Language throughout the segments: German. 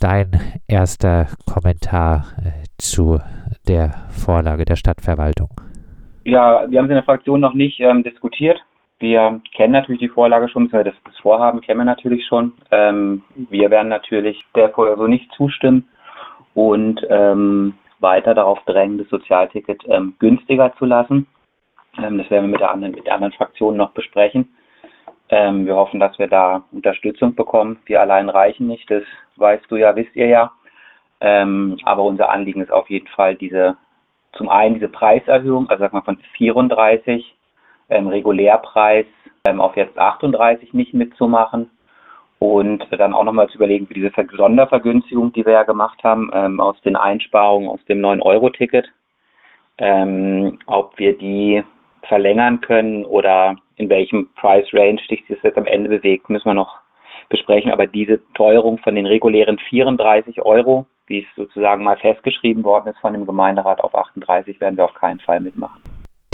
dein erster Kommentar äh, zu der Vorlage der Stadtverwaltung? Ja, wir haben es in der Fraktion noch nicht ähm, diskutiert. Wir kennen natürlich die Vorlage schon, das, das Vorhaben kennen wir natürlich schon. Ähm, wir werden natürlich der Vorlage so nicht zustimmen und ähm, weiter darauf drängen, das Sozialticket ähm, günstiger zu lassen. Ähm, das werden wir mit der anderen, mit der anderen Fraktion noch besprechen. Ähm, wir hoffen, dass wir da Unterstützung bekommen. Wir allein reichen nicht, das weißt du ja, wisst ihr ja. Ähm, aber unser Anliegen ist auf jeden Fall diese, zum einen diese Preiserhöhung, also sag mal von 34 ähm, Regulärpreis ähm, auf jetzt 38 nicht mitzumachen und dann auch nochmal zu überlegen für diese Sondervergünstigung, die wir ja gemacht haben, ähm, aus den Einsparungen aus dem 9-Euro-Ticket, ähm, ob wir die verlängern können oder in welchem Price Range sich das jetzt am Ende bewegt, müssen wir noch besprechen. Aber diese Teuerung von den regulären 34 Euro, wie es sozusagen mal festgeschrieben worden ist von dem Gemeinderat auf 38, werden wir auf keinen Fall mitmachen.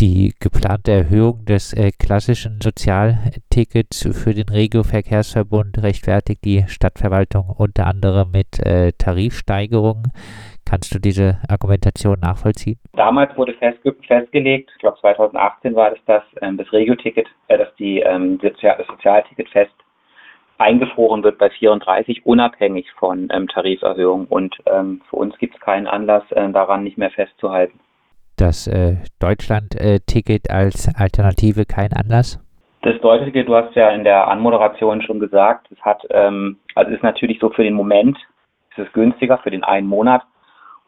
Die geplante Erhöhung des äh, klassischen Sozialtickets für den Regio-Verkehrsverbund rechtfertigt die Stadtverwaltung unter anderem mit äh, Tarifsteigerungen. Kannst du diese Argumentation nachvollziehen? Damals wurde festge festgelegt, ich glaube 2018 war das, dass ähm, das Regio-Ticket, äh, dass die, ähm, das Sozialticket fest eingefroren wird bei 34, unabhängig von ähm, Tariferhöhung. Und ähm, für uns gibt es keinen Anlass, äh, daran nicht mehr festzuhalten. Das äh, Deutschland-Ticket als Alternative kein Anlass? Das Deutschland-Ticket, du hast ja in der Anmoderation schon gesagt, es hat, ähm, also ist natürlich so für den Moment, ist es günstiger für den einen Monat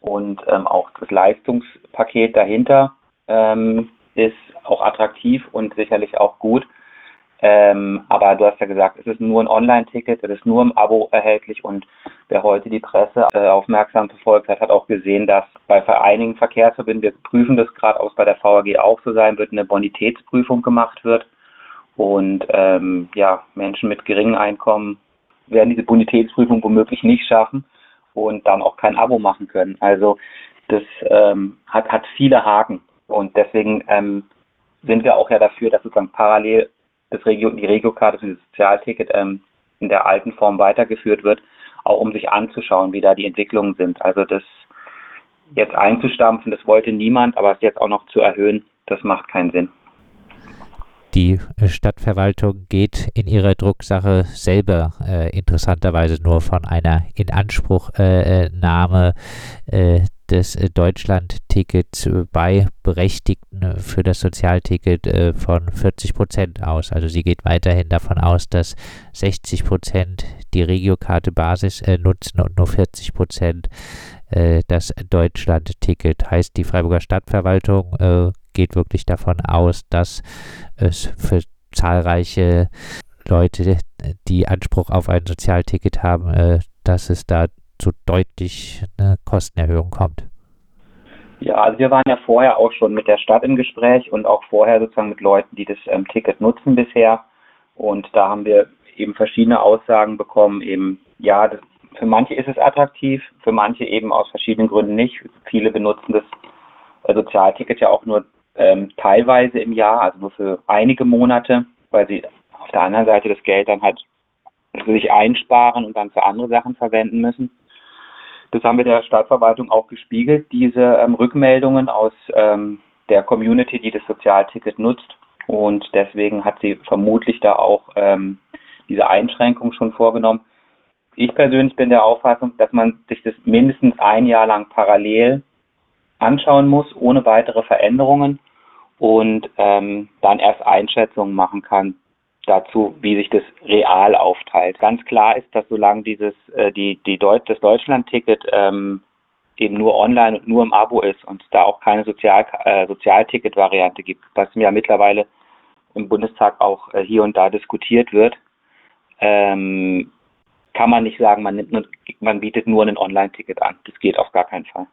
und ähm, auch das Leistungspaket dahinter ähm, ist auch attraktiv und sicherlich auch gut. Ähm, aber du hast ja gesagt, es ist nur ein Online-Ticket, es ist nur im Abo erhältlich und wer heute die Presse äh, aufmerksam verfolgt hat, hat auch gesehen, dass bei einigen Verkehrsverbünden, wir prüfen das gerade aus bei der VAG auch so sein wird, eine Bonitätsprüfung gemacht wird und ähm, ja, Menschen mit geringem Einkommen werden diese Bonitätsprüfung womöglich nicht schaffen und dann auch kein Abo machen können. Also das ähm, hat, hat viele Haken und deswegen ähm, sind wir auch ja dafür, dass sozusagen parallel das Regio, die Regiokarte für das Sozialticket ähm, in der alten Form weitergeführt wird, auch um sich anzuschauen, wie da die Entwicklungen sind. Also das jetzt einzustampfen, das wollte niemand, aber es jetzt auch noch zu erhöhen, das macht keinen Sinn. Die Stadtverwaltung geht in ihrer Drucksache selber äh, interessanterweise nur von einer Inanspruchnahme äh, des äh, Deutschland-Tickets bei Berechtigten für das Sozialticket äh, von 40 Prozent aus. Also sie geht weiterhin davon aus, dass 60 Prozent die Regiokarte Basis äh, nutzen und nur 40 Prozent das Deutschland-Ticket. Heißt, die Freiburger Stadtverwaltung geht wirklich davon aus, dass es für zahlreiche Leute, die Anspruch auf ein Sozialticket haben, dass es da zu deutlich eine Kostenerhöhung kommt. Ja, also wir waren ja vorher auch schon mit der Stadt im Gespräch und auch vorher sozusagen mit Leuten, die das ähm, Ticket nutzen bisher. Und da haben wir eben verschiedene Aussagen bekommen, eben, ja, das, für manche ist es attraktiv, für manche eben aus verschiedenen Gründen nicht. Viele benutzen das äh, Sozialticket ja auch nur ähm, teilweise im Jahr, also nur für einige Monate, weil sie auf der anderen Seite das Geld dann halt für sich einsparen und dann für andere Sachen verwenden müssen. Das haben wir der Stadtverwaltung auch gespiegelt, diese ähm, Rückmeldungen aus ähm, der Community, die das Sozialticket nutzt. Und deswegen hat sie vermutlich da auch ähm, diese Einschränkung schon vorgenommen. Ich persönlich bin der Auffassung, dass man sich das mindestens ein Jahr lang parallel anschauen muss, ohne weitere Veränderungen und ähm, dann erst Einschätzungen machen kann, dazu, wie sich das real aufteilt. Ganz klar ist, dass solange dieses äh, die die Deut das Deutschland-Ticket ähm, eben nur online und nur im Abo ist und da auch keine Sozial äh, Sozialticket-Variante gibt, was ja mittlerweile im Bundestag auch äh, hier und da diskutiert wird, ähm, kann man nicht sagen, man, nimmt nur, man bietet nur ein Online-Ticket an. Das geht auf gar keinen Fall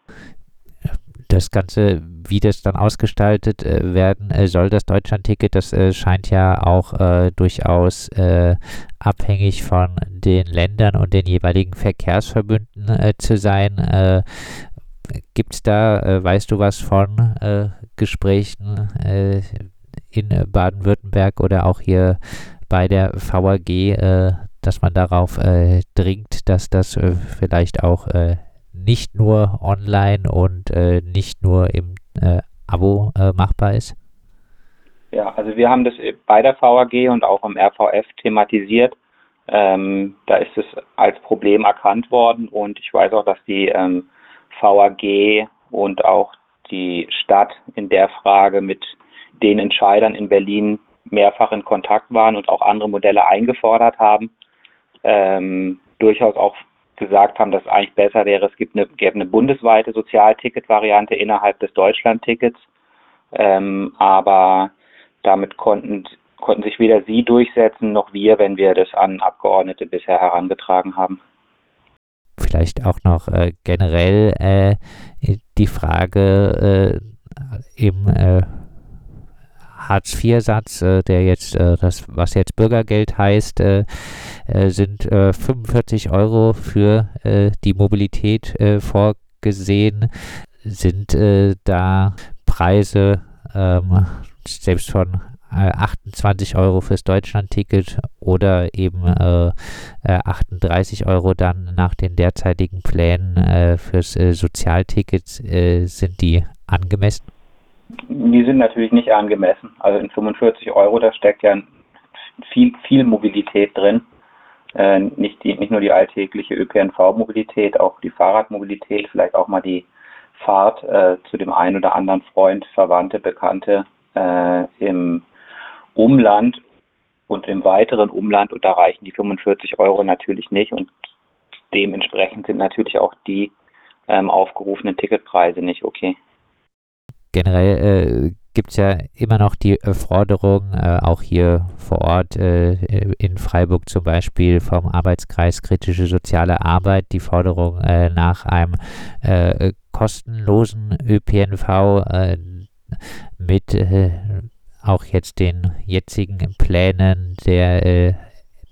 das Ganze, wie das dann ausgestaltet äh, werden äh, soll, das Deutschland-Ticket, das äh, scheint ja auch äh, durchaus äh, abhängig von den Ländern und den jeweiligen Verkehrsverbünden äh, zu sein. Gibt es da, weißt du was von Gesprächen in Baden-Württemberg oder auch hier bei der VAG, dass man darauf dringt, dass das vielleicht auch nicht nur online und äh, nicht nur im äh, Abo äh, machbar ist? Ja, also wir haben das bei der VAG und auch im RVF thematisiert. Ähm, da ist es als Problem erkannt worden und ich weiß auch, dass die ähm, VAG und auch die Stadt in der Frage mit den Entscheidern in Berlin mehrfach in Kontakt waren und auch andere Modelle eingefordert haben. Ähm, durchaus auch gesagt haben, dass es eigentlich besser wäre, es gibt eine, gäbe eine bundesweite Sozialticket-Variante innerhalb des Deutschland-Tickets. Ähm, aber damit konnten, konnten sich weder Sie durchsetzen noch wir, wenn wir das an Abgeordnete bisher herangetragen haben. Vielleicht auch noch äh, generell äh, die Frage äh, äh, Hartz-IV-Satz, äh, der jetzt, äh, das, was jetzt Bürgergeld heißt, sind 45 Euro für die Mobilität vorgesehen. Sind da Preise ähm, selbst von äh, 28 Euro fürs Deutschlandticket oder eben äh, 38 äh, Euro dann nach den derzeitigen Plänen äh, fürs äh, Sozialticket, äh, sind die angemessen? Die sind natürlich nicht angemessen. Also in 45 Euro, da steckt ja viel, viel Mobilität drin. nicht, die, nicht nur die alltägliche ÖPNV-Mobilität, auch die Fahrradmobilität, vielleicht auch mal die Fahrt zu dem einen oder anderen Freund, Verwandte, Bekannte äh, im Umland und im weiteren Umland und da reichen die 45 Euro natürlich nicht und dementsprechend sind natürlich auch die ähm, aufgerufenen Ticketpreise nicht okay. Generell äh, gibt es ja immer noch die äh, Forderung, äh, auch hier vor Ort äh, in Freiburg zum Beispiel vom Arbeitskreis Kritische Soziale Arbeit, die Forderung äh, nach einem äh, kostenlosen ÖPNV, mit äh, auch jetzt den jetzigen Plänen der äh,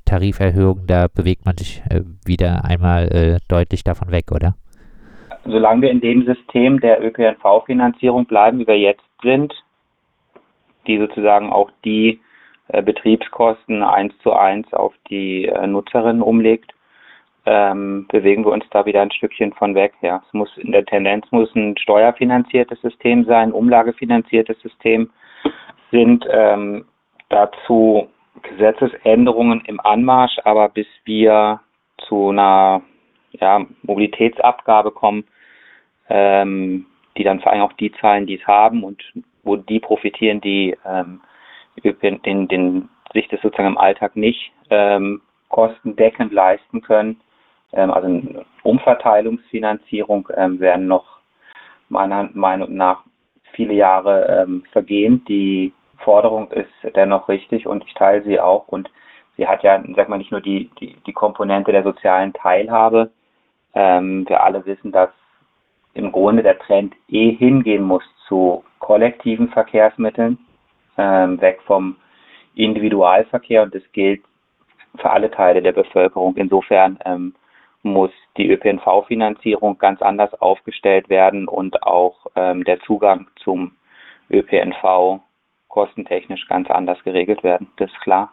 Tariferhöhung, da bewegt man sich äh, wieder einmal äh, deutlich davon weg, oder? Solange wir in dem System der ÖPNV-Finanzierung bleiben, wie wir jetzt sind, die sozusagen auch die äh, Betriebskosten eins zu eins auf die äh, Nutzerinnen umlegt, ähm, bewegen wir uns da wieder ein Stückchen von weg. Ja, es muss in der Tendenz muss ein steuerfinanziertes System sein, umlagefinanziertes System sind ähm, dazu Gesetzesänderungen im Anmarsch, aber bis wir zu einer ja, Mobilitätsabgabe kommen, ähm, die dann vor allem auch die zahlen, die es haben und wo die profitieren, die ähm, den, den, sich das sozusagen im Alltag nicht ähm, kostendeckend leisten können, ähm, also eine Umverteilungsfinanzierung ähm, werden noch meiner Meinung nach viele Jahre ähm, vergehen. Die Forderung ist dennoch richtig und ich teile sie auch und sie hat ja, sag mal, nicht nur die, die, die Komponente der sozialen Teilhabe. Ähm, wir alle wissen, dass im Grunde der Trend eh hingehen muss zu kollektiven Verkehrsmitteln, ähm, weg vom Individualverkehr und das gilt für alle Teile der Bevölkerung. Insofern ähm, muss die ÖPNV-Finanzierung ganz anders aufgestellt werden und auch ähm, der Zugang zum ÖPNV kostentechnisch ganz anders geregelt werden. Das ist klar.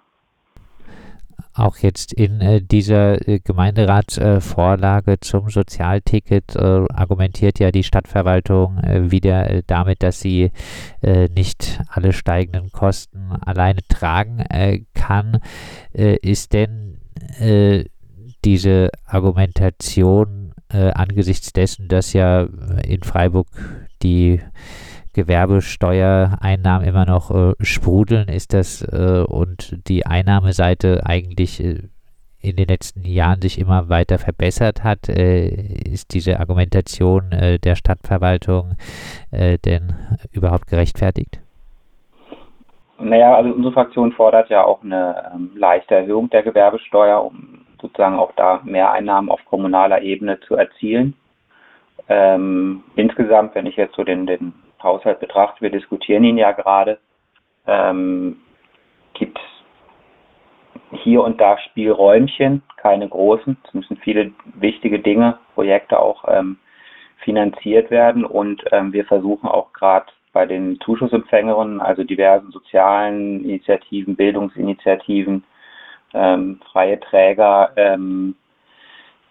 Auch jetzt in äh, dieser äh, Gemeinderatsvorlage äh, zum Sozialticket äh, argumentiert ja die Stadtverwaltung äh, wieder äh, damit, dass sie nicht alle steigenden Kosten alleine tragen kann. ist denn diese Argumentation angesichts dessen, dass ja in Freiburg die Gewerbesteuereinnahmen immer noch äh, sprudeln, ist das äh, und die Einnahmeseite eigentlich äh, in den letzten Jahren sich immer weiter verbessert hat, äh, ist diese Argumentation äh, der Stadtverwaltung denn überhaupt gerechtfertigt? Naja, also unsere Fraktion fordert ja auch eine ähm, leichte Erhöhung der Gewerbesteuer, um sozusagen auch da Mehreinnahmen auf kommunaler Ebene zu erzielen. Ähm, insgesamt, wenn ich jetzt so den, den Haushalt betrachte, wir diskutieren ihn ja gerade, ähm, gibt es hier und da Spielräumchen, keine großen. Es müssen viele wichtige Dinge, Projekte auch ähm, finanziert werden und ähm, wir versuchen auch gerade bei den Zuschussempfängerinnen, also diversen sozialen Initiativen, Bildungsinitiativen, ähm, freie Träger ähm,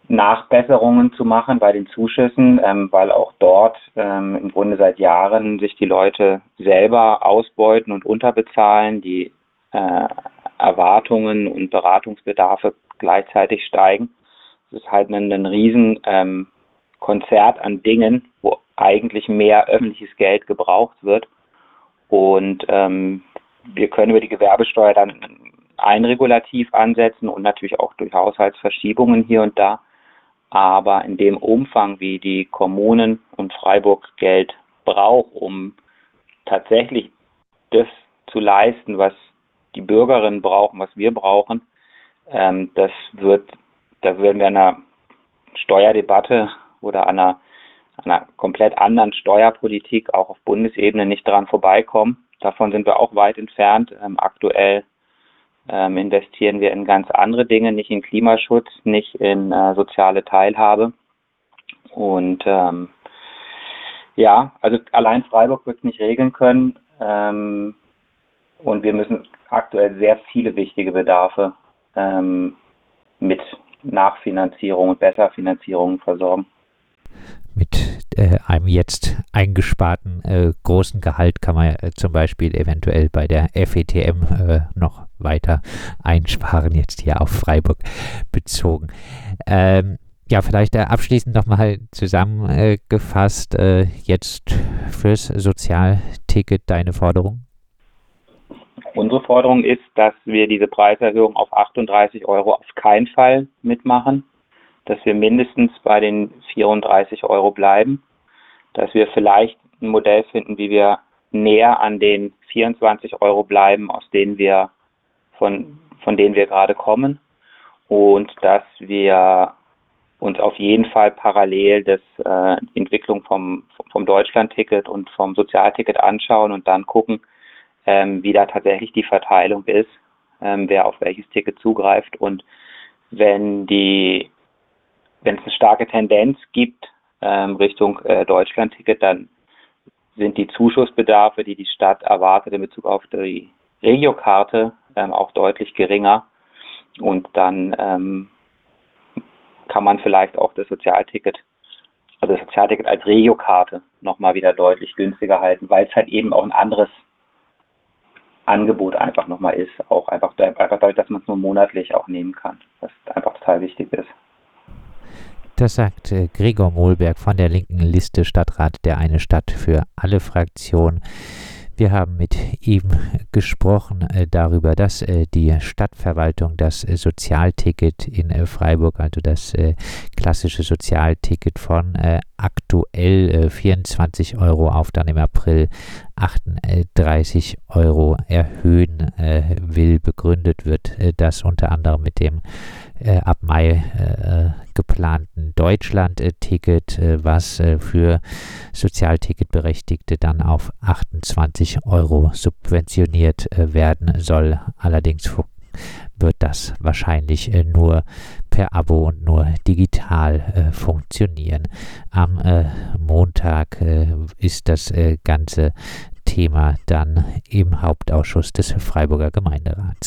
Nachbesserungen zu machen bei den Zuschüssen, ähm, weil auch dort ähm, im Grunde seit Jahren sich die Leute selber ausbeuten und unterbezahlen, die äh, Erwartungen und Beratungsbedarfe gleichzeitig steigen. Es ist halt ein, ein riesen ähm, Konzert an Dingen, wo eigentlich mehr öffentliches Geld gebraucht wird. Und ähm, wir können über die Gewerbesteuer dann einregulativ ansetzen und natürlich auch durch Haushaltsverschiebungen hier und da. Aber in dem Umfang, wie die Kommunen und Freiburg Geld braucht, um tatsächlich das zu leisten, was die Bürgerinnen brauchen, was wir brauchen, ähm, das wird, da würden wir einer Steuerdebatte oder einer, einer komplett anderen Steuerpolitik auch auf Bundesebene nicht dran vorbeikommen. Davon sind wir auch weit entfernt. Ähm, aktuell ähm, investieren wir in ganz andere Dinge, nicht in Klimaschutz, nicht in äh, soziale Teilhabe. Und ähm, ja, also allein Freiburg wird es nicht regeln können. Ähm, und wir müssen aktuell sehr viele wichtige Bedarfe ähm, mit Nachfinanzierung und Besserfinanzierung versorgen mit äh, einem jetzt eingesparten äh, großen Gehalt kann man äh, zum Beispiel eventuell bei der FETM äh, noch weiter einsparen, jetzt hier auf Freiburg bezogen. Ähm, ja, vielleicht äh, abschließend nochmal zusammengefasst, äh, jetzt fürs Sozialticket deine Forderung? Unsere Forderung ist, dass wir diese Preiserhöhung auf 38 Euro auf keinen Fall mitmachen dass wir mindestens bei den 34 Euro bleiben, dass wir vielleicht ein Modell finden, wie wir näher an den 24 Euro bleiben, aus denen wir von, von denen wir gerade kommen. Und dass wir uns auf jeden Fall parallel das äh, Entwicklung vom, vom Deutschland-Ticket und vom Sozialticket anschauen und dann gucken, ähm, wie da tatsächlich die Verteilung ist, ähm, wer auf welches Ticket zugreift. Und wenn die wenn es eine starke Tendenz gibt ähm, Richtung äh, Deutschland-Ticket, dann sind die Zuschussbedarfe, die die Stadt erwartet in Bezug auf die Regiokarte, ähm, auch deutlich geringer. Und dann ähm, kann man vielleicht auch das Sozialticket, also das Sozialticket als Regiokarte nochmal wieder deutlich günstiger halten, weil es halt eben auch ein anderes Angebot einfach nochmal ist, auch einfach, einfach dadurch, dass man es nur monatlich auch nehmen kann, was einfach total wichtig ist. Das sagt äh, Gregor Mohlberg von der linken Liste Stadtrat der Eine Stadt für alle Fraktionen. Wir haben mit ihm gesprochen äh, darüber, dass äh, die Stadtverwaltung das Sozialticket in Freiburg, also das klassische Sozialticket von aktuell 24 Euro auf dann im April 38 Euro erhöhen will. Begründet wird das unter anderem mit dem ab Mai Deutschland-Ticket, äh, was äh, für Sozialticketberechtigte dann auf 28 Euro subventioniert äh, werden soll. Allerdings wird das wahrscheinlich nur per Abo und nur digital funktionieren. Am Montag ist das ganze Thema dann im Hauptausschuss des Freiburger Gemeinderats.